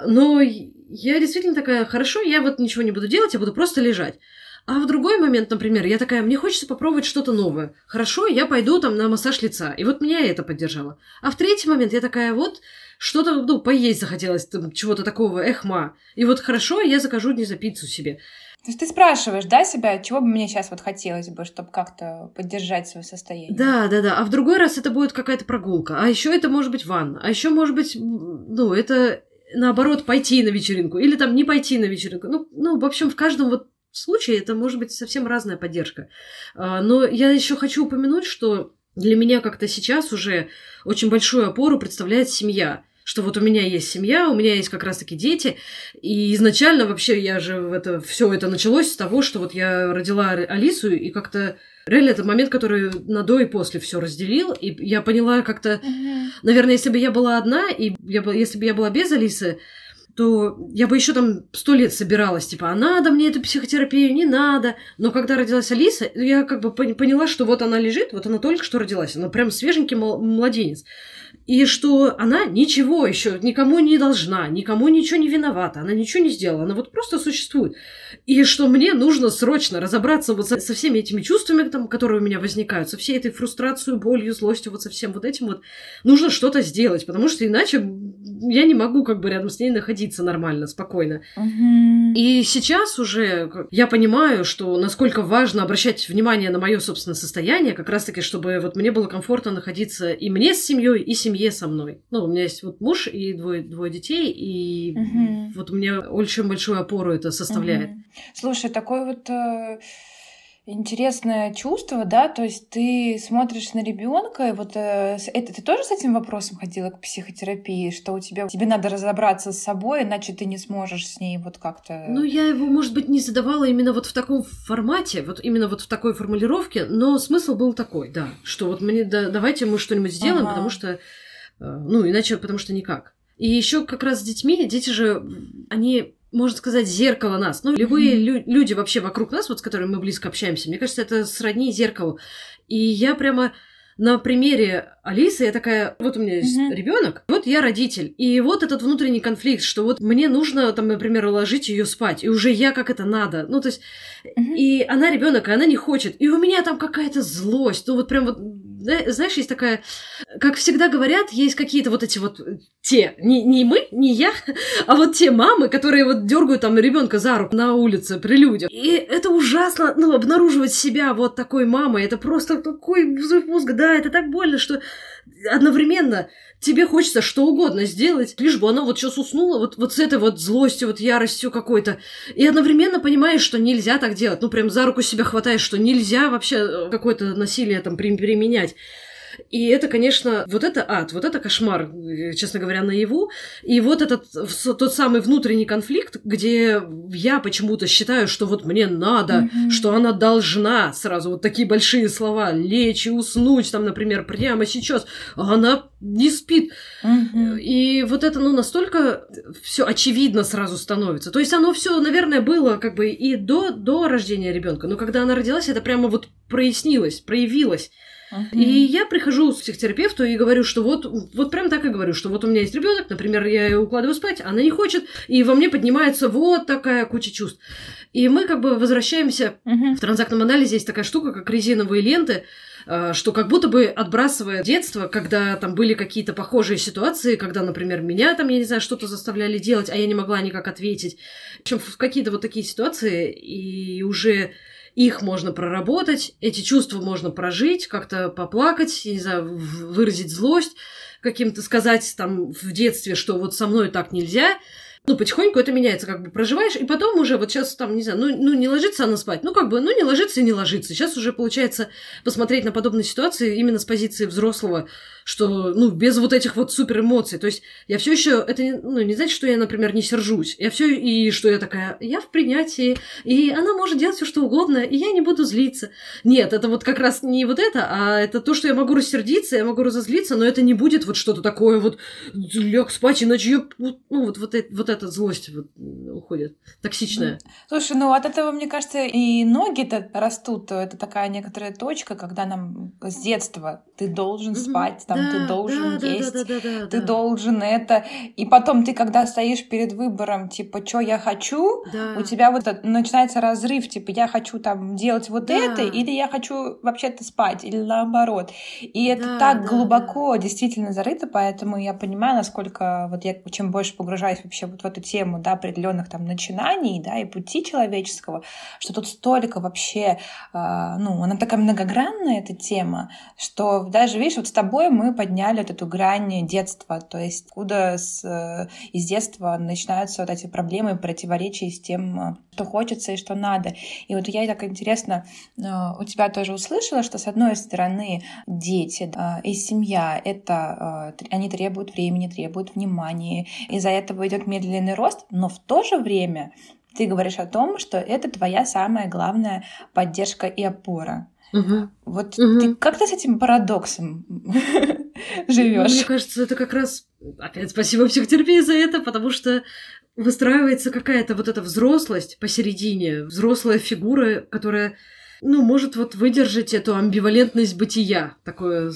Но я действительно такая, хорошо, я вот ничего не буду делать, я буду просто лежать. А в другой момент, например, я такая, мне хочется попробовать что-то новое. Хорошо, я пойду там на массаж лица. И вот меня это поддержало. А в третий момент я такая, вот что-то, ну, поесть захотелось, там, чего-то такого, эхма. И вот хорошо, я закажу, не за пиццу себе. То есть ты спрашиваешь, да, себя, чего бы мне сейчас вот хотелось бы, чтобы как-то поддержать свое состояние? Да, да, да. А в другой раз это будет какая-то прогулка. А еще это может быть ванна. А еще может быть, ну, это наоборот пойти на вечеринку. Или там не пойти на вечеринку. Ну, ну в общем, в каждом вот случае это может быть совсем разная поддержка. А, но я еще хочу упомянуть, что для меня как-то сейчас уже очень большую опору представляет семья что вот у меня есть семья, у меня есть как раз-таки дети, и изначально вообще я же в это все это началось с того, что вот я родила Алису, и как-то реально это момент, который на до и после все разделил, и я поняла как-то, наверное, если бы я была одна, и я, если бы я была без Алисы, то я бы еще там сто лет собиралась, типа, а надо мне эту психотерапию, не надо. Но когда родилась Алиса, я как бы поняла, что вот она лежит, вот она только что родилась, она прям свеженький младенец и что она ничего еще никому не должна, никому ничего не виновата, она ничего не сделала, она вот просто существует. И что мне нужно срочно разобраться вот со, со всеми этими чувствами, там, которые у меня возникают, со всей этой фрустрацией, болью, злостью, вот со всем вот этим вот. Нужно что-то сделать, потому что иначе я не могу как бы рядом с ней находиться нормально, спокойно. Угу. И сейчас уже я понимаю, что насколько важно обращать внимание на мое собственное состояние, как раз-таки, чтобы вот мне было комфортно находиться и мне с семьей, и семьей семье со мной. Ну, у меня есть вот муж и двое, двое детей, и угу. вот у меня очень большую опору это составляет. Угу. Слушай, такой вот э, интересное чувство, да, то есть ты смотришь на ребенка, и вот э, это ты тоже с этим вопросом ходила к психотерапии, что у тебя тебе надо разобраться с собой, иначе ты не сможешь с ней вот как-то. Ну я его, может быть, не задавала именно вот в таком формате, вот именно вот в такой формулировке, но смысл был такой, да, что вот мне да, давайте мы что-нибудь сделаем, ага. потому что ну, иначе, потому что никак. И еще как раз с детьми, дети же, они, можно сказать, зеркало нас. Ну, любые лю- люди вообще вокруг нас, вот с которыми мы близко общаемся, мне кажется, это сродни зеркалу. И я прямо на примере Алисы я такая, вот у меня есть mm-hmm. ребенок, вот я родитель, и вот этот внутренний конфликт, что вот мне нужно, там, например, уложить ее спать, и уже я как это надо, ну то есть, mm-hmm. и она ребенок, и она не хочет, и у меня там какая-то злость, ну вот прям вот, знаешь, есть такая, как всегда говорят, есть какие-то вот эти вот те, не, не мы, не я, а вот те мамы, которые вот дергают там ребенка за руку на улице при людях, и это ужасно, ну обнаруживать себя вот такой мамой, это просто такой взрыв мозга, да, это так больно, что одновременно тебе хочется что угодно сделать, лишь бы она вот сейчас уснула, вот, вот с этой вот злостью, вот яростью какой-то. И одновременно понимаешь, что нельзя так делать. Ну, прям за руку себя хватаешь, что нельзя вообще э, какое-то насилие там применять. И это, конечно, вот это ад, вот это кошмар, э, честно говоря, наяву. И вот этот тот самый внутренний конфликт, где я почему-то считаю, что вот мне надо, mm-hmm. что она должна сразу вот такие большие слова лечь и уснуть, там, например, прямо сейчас. А она не спит. Mm-hmm. И вот это, ну, настолько все очевидно сразу становится. То есть оно все, наверное, было как бы и до, до рождения ребенка, но когда она родилась, это прямо вот прояснилось, проявилось. Uh-huh. И я прихожу к психотерапевту и говорю, что вот, вот прям так и говорю, что вот у меня есть ребенок, например, я ее укладываю спать, она не хочет, и во мне поднимается вот такая куча чувств. И мы как бы возвращаемся uh-huh. в транзактном анализе, есть такая штука, как резиновые ленты, а, что как будто бы отбрасывая детство, когда там были какие-то похожие ситуации, когда, например, меня там, я не знаю, что-то заставляли делать, а я не могла никак ответить. В общем, в какие-то вот такие ситуации, и уже их можно проработать, эти чувства можно прожить, как-то поплакать, не знаю, выразить злость, каким-то сказать там в детстве, что вот со мной так нельзя, ну, потихоньку это меняется, как бы проживаешь, и потом уже вот сейчас там, не знаю, ну, ну не ложится она спать, ну, как бы, ну, не ложится и не ложится. Сейчас уже получается посмотреть на подобные ситуации именно с позиции взрослого, что, ну, без вот этих вот супер эмоций. То есть я все еще, это, ну, не значит, что я, например, не сержусь. Я все и что я такая, я в принятии, и она может делать все что угодно, и я не буду злиться. Нет, это вот как раз не вот это, а это то, что я могу рассердиться, я могу разозлиться, но это не будет вот что-то такое вот, ляг спать, иначе я, ну, вот, вот, это, вот эта злость вот уходит, токсичная. Слушай, ну от этого, мне кажется, и ноги-то растут. Это такая некоторая точка, когда нам с детства ты должен спать, там да, ты должен да, есть, да, да, да, да, ты да. должен это. И потом ты, когда стоишь перед выбором, типа, что я хочу, да. у тебя вот начинается разрыв, типа, я хочу там делать вот да. это, или я хочу вообще-то спать, или наоборот. И это да, так да, глубоко да. действительно зарыто, поэтому я понимаю, насколько вот я чем больше погружаюсь вообще вот в эту тему, да, определенных там начинаний, да, и пути человеческого, что тут столько вообще, э, ну, она такая многогранная, эта тема, что даже, видишь, вот с тобой мы подняли вот эту грань детства, то есть куда с, э, из детства начинаются вот эти проблемы, противоречия с тем, э, что хочется и что надо. И вот я так интересно э, у тебя тоже услышала, что с одной стороны дети и семья, это они требуют времени, требуют внимания, из-за этого идет медленный рост, но в то же время ты говоришь о том, что это твоя самая главная поддержка и опора. Угу. Вот угу. ты как ты с этим парадоксом живешь? Мне кажется, это как раз опять спасибо психотерапии за это, потому что выстраивается какая-то вот эта взрослость посередине, взрослая фигура, которая ну, может вот выдержать эту амбивалентность бытия, такое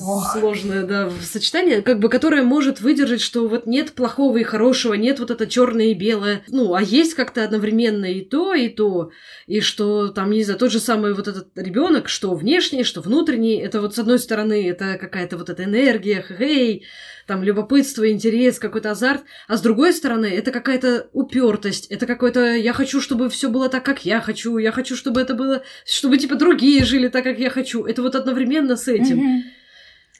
Ох. сложное, да, сочетание, как бы, которое может выдержать, что вот нет плохого и хорошего, нет вот это черное и белое, ну, а есть как-то одновременно и то, и то, и что там, не знаю, тот же самый вот этот ребенок, что внешний, что внутренний, это вот с одной стороны, это какая-то вот эта энергия, хей, там любопытство, интерес, какой-то азарт, а с другой стороны, это какая-то упертость, это какой-то я хочу, чтобы все было так, как я хочу, я хочу, чтобы это было, чтобы типа другие жили так, как я хочу. Это вот одновременно с этим. Mm-hmm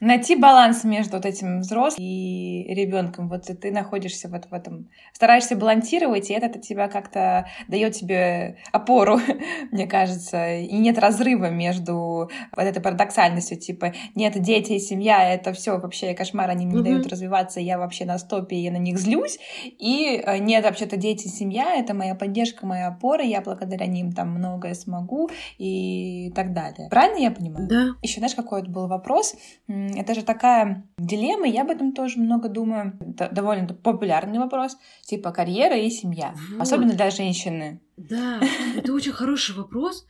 найти баланс между вот этим взрослым и ребенком. Вот ты находишься вот в этом, стараешься балансировать, и это тебя как-то дает тебе опору, мне кажется. И нет разрыва между вот этой парадоксальностью, типа, нет, дети и семья, это все вообще кошмар, они мне не дают развиваться, я вообще на стопе, я на них злюсь. И э, нет, вообще-то дети и семья, это моя поддержка, моя опора, я благодаря ним там многое смогу и так далее. Правильно я понимаю? Да. Еще знаешь, какой был вопрос? Это же такая дилемма, я об этом тоже много думаю. Это довольно популярный вопрос, типа карьера и семья, вот. особенно для женщины. Да, это очень хороший вопрос,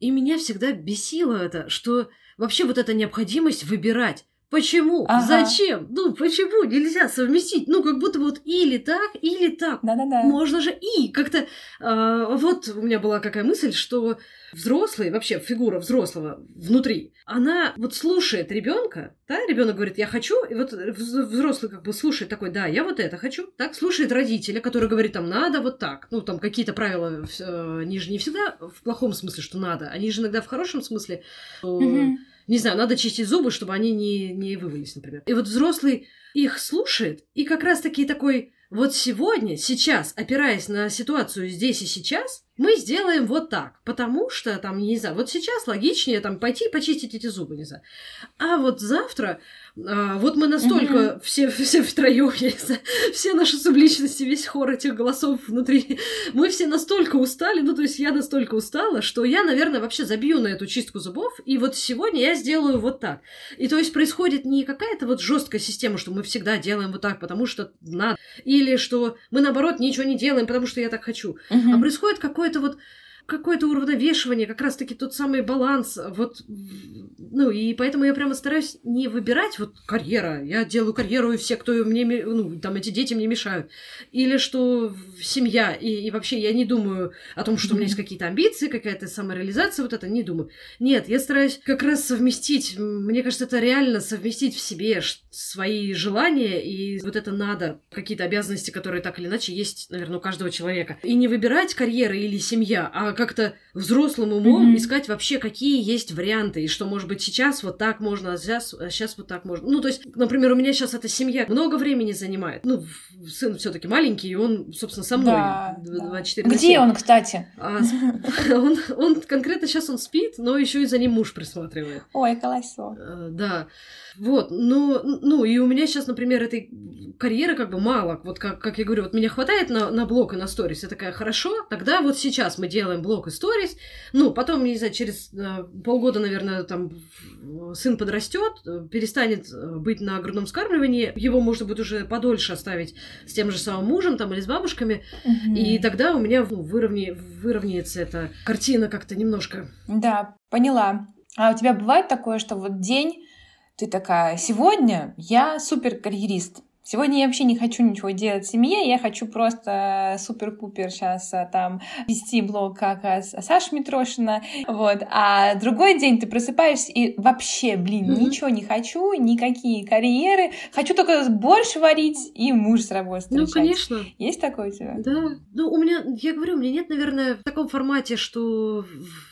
и меня всегда бесило это, что вообще вот эта необходимость выбирать. Почему? Ага. Зачем? Ну, почему нельзя совместить? Ну, как будто вот или так, или так. Да-да-да. Можно же и как-то... Э, вот у меня была какая мысль, что взрослый, вообще фигура взрослого внутри, она вот слушает ребенка, да, ребенок говорит, я хочу, и вот взрослый как бы слушает такой, да, я вот это хочу, так, слушает родителя, который говорит, там, надо вот так, ну, там, какие-то правила, э, они же не всегда в плохом смысле, что надо, они же иногда в хорошем смысле, mm-hmm не знаю, надо чистить зубы, чтобы они не, не вывалились, например. И вот взрослый их слушает, и как раз-таки такой, вот сегодня, сейчас, опираясь на ситуацию здесь и сейчас, мы сделаем вот так, потому что, там, не знаю, вот сейчас логичнее там пойти почистить эти зубы, не знаю. А вот завтра а, вот мы настолько mm-hmm. все, все втроем, я не знаю, все наши субличности, весь хор этих голосов внутри, мы все настолько устали, ну, то есть я настолько устала, что я, наверное, вообще забью на эту чистку зубов, и вот сегодня я сделаю вот так. И то есть происходит не какая-то вот жесткая система, что мы всегда делаем вот так, потому что надо, или что мы, наоборот, ничего не делаем, потому что я так хочу, mm-hmm. а происходит какое-то вот какое-то уравновешивание, как раз-таки тот самый баланс. Вот, ну, и поэтому я прямо стараюсь не выбирать вот карьера. Я делаю карьеру, и все, кто мне, ну, там, эти дети мне мешают. Или что семья, и, и вообще я не думаю о том, что у меня есть какие-то амбиции, какая-то самореализация, вот это не думаю. Нет, я стараюсь как раз совместить, мне кажется, это реально совместить в себе свои желания, и вот это надо, какие-то обязанности, которые так или иначе есть, наверное, у каждого человека. И не выбирать карьера или семья, а как-то взрослым умом mm-hmm. искать вообще, какие есть варианты, и что, может быть, сейчас вот так можно, а сейчас, а сейчас вот так можно. Ну, то есть, например, у меня сейчас эта семья много времени занимает. Ну, сын все таки маленький, и он, собственно, со мной да, 24 да. Где он, кстати? А, он, он конкретно сейчас он спит, но еще и за ним муж присматривает. Ой, колосо. А, да. Вот, ну, ну, и у меня сейчас, например, этой карьеры как бы мало. Вот как, как я говорю, вот меня хватает на, на блог и на сторис. Я такая, хорошо, тогда вот сейчас мы делаем блог и сторис. Ну, потом, не знаю, через э, полгода, наверное, там сын подрастет, перестанет э, быть на грудном скармливании, его можно будет уже подольше оставить с тем же самым мужем там или с бабушками, угу. и тогда у меня ну, выровня... выровняется эта картина как-то немножко. Да, поняла. А у тебя бывает такое, что вот день ты такая, сегодня я супер карьерист, Сегодня я вообще не хочу ничего делать в семье, я хочу просто супер-пупер сейчас а, там вести блог, как а, Саша Митрошина, вот. А другой день ты просыпаешься и вообще, блин, mm-hmm. ничего не хочу, никакие карьеры, хочу только борщ варить и муж с работы встречать. Ну, конечно. Есть такое у тебя? Да. Ну, у меня, я говорю, у меня нет, наверное, в таком формате, что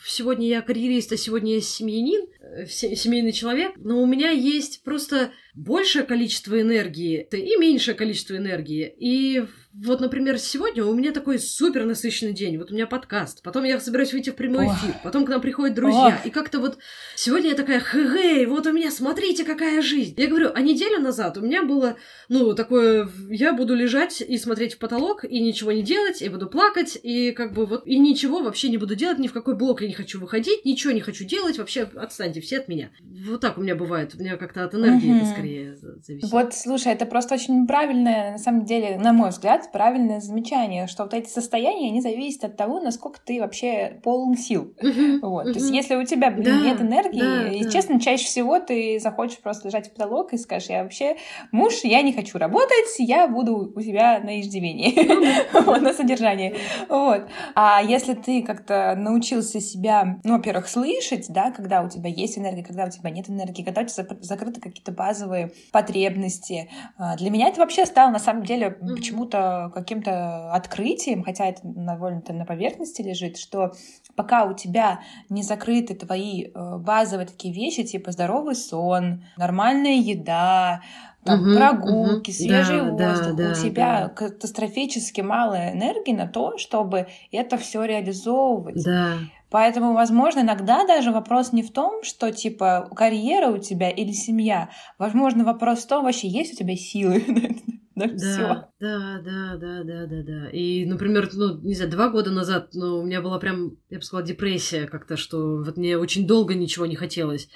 сегодня я карьерист, а сегодня я семьянин, э, семейный человек, но у меня есть просто большее количество энергии и меньшее количество энергии. И вот, например, сегодня у меня такой супер насыщенный день. Вот у меня подкаст. Потом я собираюсь выйти в прямой Ох. эфир. Потом к нам приходят друзья. Ох. И как-то вот сегодня я такая, хэ вот у меня, смотрите, какая жизнь. Я говорю, а неделю назад у меня было, ну, такое, я буду лежать и смотреть в потолок, и ничего не делать, и буду плакать, и как бы вот, и ничего вообще не буду делать, ни в какой блок я не хочу выходить, ничего не хочу делать, вообще отстаньте все от меня. Вот так у меня бывает. У меня как-то от энергии угу. это скорее зависит. Вот, слушай, это просто очень правильное, на самом деле, на мой взгляд, сказать правильное замечание, что вот эти состояния, они зависят от того, насколько ты вообще полон сил. Uh-huh, вот. Uh-huh. То есть если у тебя, блин, да, нет энергии, да, и, да. честно, чаще всего ты захочешь просто лежать в потолок и скажешь, я вообще муж, я не хочу работать, я буду у тебя на иждивении, на содержании. Вот. А если ты как-то научился себя, ну, во-первых, слышать, да, когда у тебя есть энергия, когда у тебя нет энергии, когда у тебя закрыты какие-то базовые потребности. А, для меня это вообще стало, на самом деле, почему-то каким-то открытием, хотя это довольно-то на поверхности лежит, что пока у тебя не закрыты твои э, базовые такие вещи, типа здоровый сон, нормальная еда, там, угу, прогулки, угу. свежий да, воздух. Да, у тебя да. катастрофически мало энергии на то, чтобы это все реализовывать. Да. Поэтому, возможно, иногда даже вопрос не в том, что типа карьера у тебя или семья. Возможно, вопрос в том, вообще есть у тебя силы на да, все. Да, да, да, да, да, да. И, например, ну, не знаю, два года назад, ну, у меня была прям, я бы сказала, депрессия как-то, что вот мне очень долго ничего не хотелось.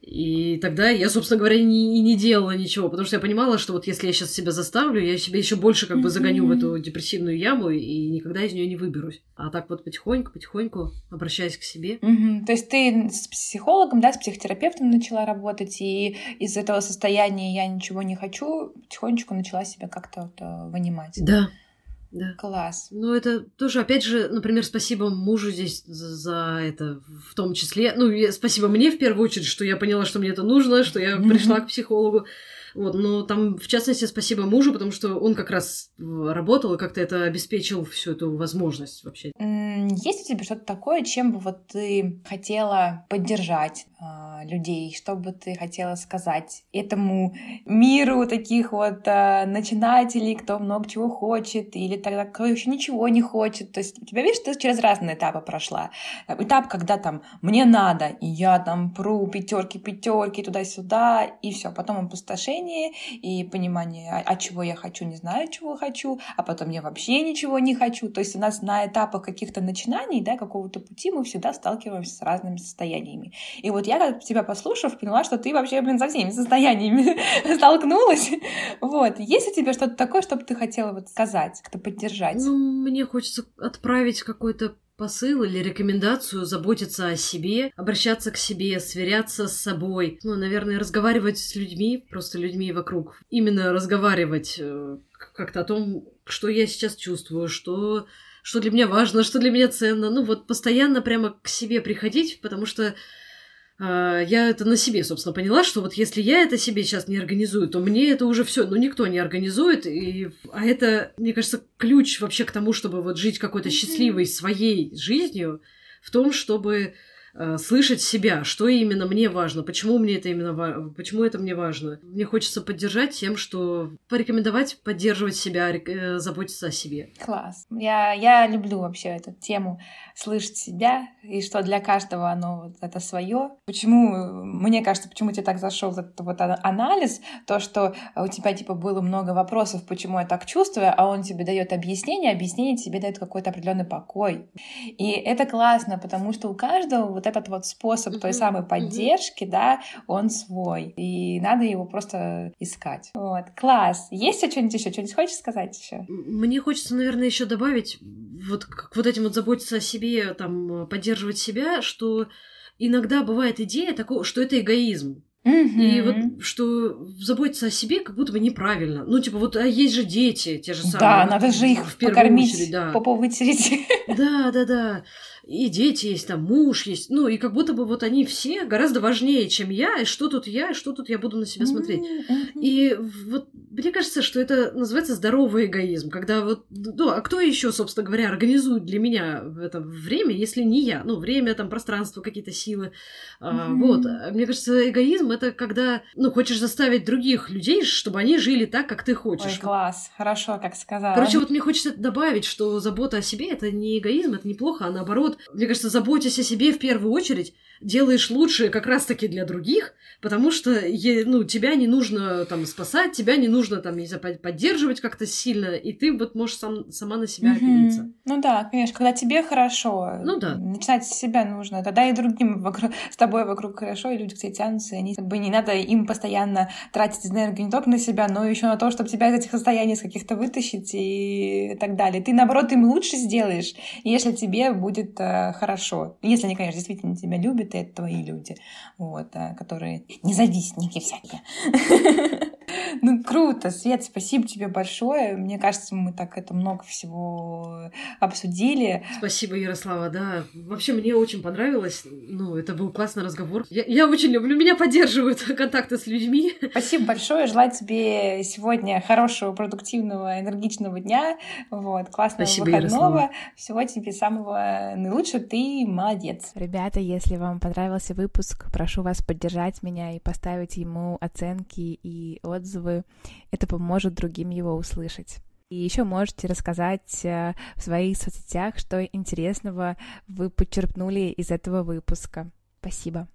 И тогда я, собственно говоря, и не, не делала ничего, потому что я понимала, что вот если я сейчас себя заставлю, я себя еще больше как бы загоню в эту депрессивную яму и никогда из нее не выберусь. А так вот потихоньку, потихоньку обращаясь к себе. То есть ты с психологом, да, с психотерапевтом начала работать, и из этого состояния я ничего не хочу, потихонечку начала себя как-то вот э, вынимать. Да, да. Класс. Ну, это тоже, опять же, например, спасибо мужу здесь за, за это в том числе. Ну, спасибо мне в первую очередь, что я поняла, что мне это нужно, что я пришла к психологу. Вот, но там, в частности, спасибо мужу, потому что он как раз работал и как-то это обеспечил всю эту возможность вообще. Есть у тебя что-то такое, чем бы вот ты хотела поддержать э, людей? Что бы ты хотела сказать этому миру таких вот э, начинателей, кто много чего хочет, или тогда кто еще ничего не хочет? То есть у тебя, видишь, ты через разные этапы прошла. Этап, когда там мне надо, и я там пру пятерки, пятерки туда-сюда, и все. Потом опустошение и понимание, а, а чего я хочу, не знаю, чего хочу, а потом я вообще ничего не хочу. То есть у нас на этапах каких-то начинаний, да, какого-то пути мы всегда сталкиваемся с разными состояниями. И вот я, тебя послушав, поняла, что ты вообще, блин, со всеми состояниями столкнулась. Вот. Есть у тебя что-то такое, что бы ты хотела вот сказать, как-то поддержать? Ну, мне хочется отправить какой-то посыл или рекомендацию заботиться о себе, обращаться к себе, сверяться с собой. Ну, наверное, разговаривать с людьми, просто людьми вокруг. Именно разговаривать э, как-то о том, что я сейчас чувствую, что что для меня важно, что для меня ценно. Ну вот постоянно прямо к себе приходить, потому что я это на себе, собственно, поняла, что вот если я это себе сейчас не организую, то мне это уже все, ну никто не организует, и, а это, мне кажется, ключ вообще к тому, чтобы вот жить какой-то счастливой своей жизнью, в том, чтобы слышать себя, что именно мне важно, почему мне это именно важно, почему это мне важно. Мне хочется поддержать тем, что порекомендовать, поддерживать себя, э, заботиться о себе. Класс. Я, я люблю вообще эту тему слышать себя, и что для каждого оно вот это свое. Почему, мне кажется, почему тебе так зашел этот вот анализ, то, что у тебя типа было много вопросов, почему я так чувствую, а он тебе дает объяснение, объяснение тебе дает какой-то определенный покой. И это классно, потому что у каждого вот этот вот способ той самой поддержки, да, он свой. И надо его просто искать. Вот. Класс. Есть что-нибудь еще? Что-нибудь хочешь сказать еще? Мне хочется, наверное, еще добавить, вот как вот этим вот заботиться о себе, там, поддерживать себя, что иногда бывает идея такого, что это эгоизм. Mm-hmm. И вот что заботиться о себе как будто бы неправильно. Ну, типа, вот а есть же дети, те же самые. Да, надо же их покормить, очередь, да. попу вытереть. Да, да, да и дети есть, там муж есть, ну, и как будто бы вот они все гораздо важнее, чем я, и что тут я, и что тут я буду на себя смотреть. Mm-hmm. И вот мне кажется, что это называется здоровый эгоизм, когда вот, ну, а кто еще, собственно говоря, организует для меня это время, если не я? Ну, время, там, пространство, какие-то силы. Mm-hmm. А, вот. Мне кажется, эгоизм — это когда, ну, хочешь заставить других людей, чтобы они жили так, как ты хочешь. Ой, класс, хорошо, как сказала. Короче, вот мне хочется добавить, что забота о себе — это не эгоизм, это неплохо, а наоборот, мне кажется, заботясь о себе в первую очередь, делаешь лучше как раз-таки для других, потому что ну, тебя не нужно там спасать, тебя не нужно там, не знаю, поддерживать как-то сильно, и ты вот можешь сам, сама на себя опереться. Ну да, конечно, когда тебе хорошо, ну да. начинать с себя нужно, тогда и другим вокруг, с тобой вокруг хорошо, и люди к тебе тянутся, и они как бы не надо им постоянно тратить энергию не только на себя, но еще на то, чтобы тебя из этих состояний с каких-то вытащить и так далее. Ты, наоборот, им лучше сделаешь, если тебе будет э, хорошо. Если они, конечно, действительно тебя любят, это твои люди, вот, а, которые независтники всякие. Ну, круто, Свет, спасибо тебе большое. Мне кажется, мы так это много всего обсудили. Спасибо, Ярослава, да. Вообще, мне очень понравилось. Ну, это был классный разговор. Я, я очень люблю, меня поддерживают контакты с людьми. Спасибо большое. Желаю тебе сегодня хорошего, продуктивного, энергичного дня. Вот, классного Спасибо, выходного. Ярослава. Всего тебе самого наилучшего. Ты молодец. Ребята, если вам понравился выпуск, прошу вас поддержать меня и поставить ему оценки и отзывы отзывы. Это поможет другим его услышать. И еще можете рассказать э, в своих соцсетях, что интересного вы подчерпнули из этого выпуска. Спасибо.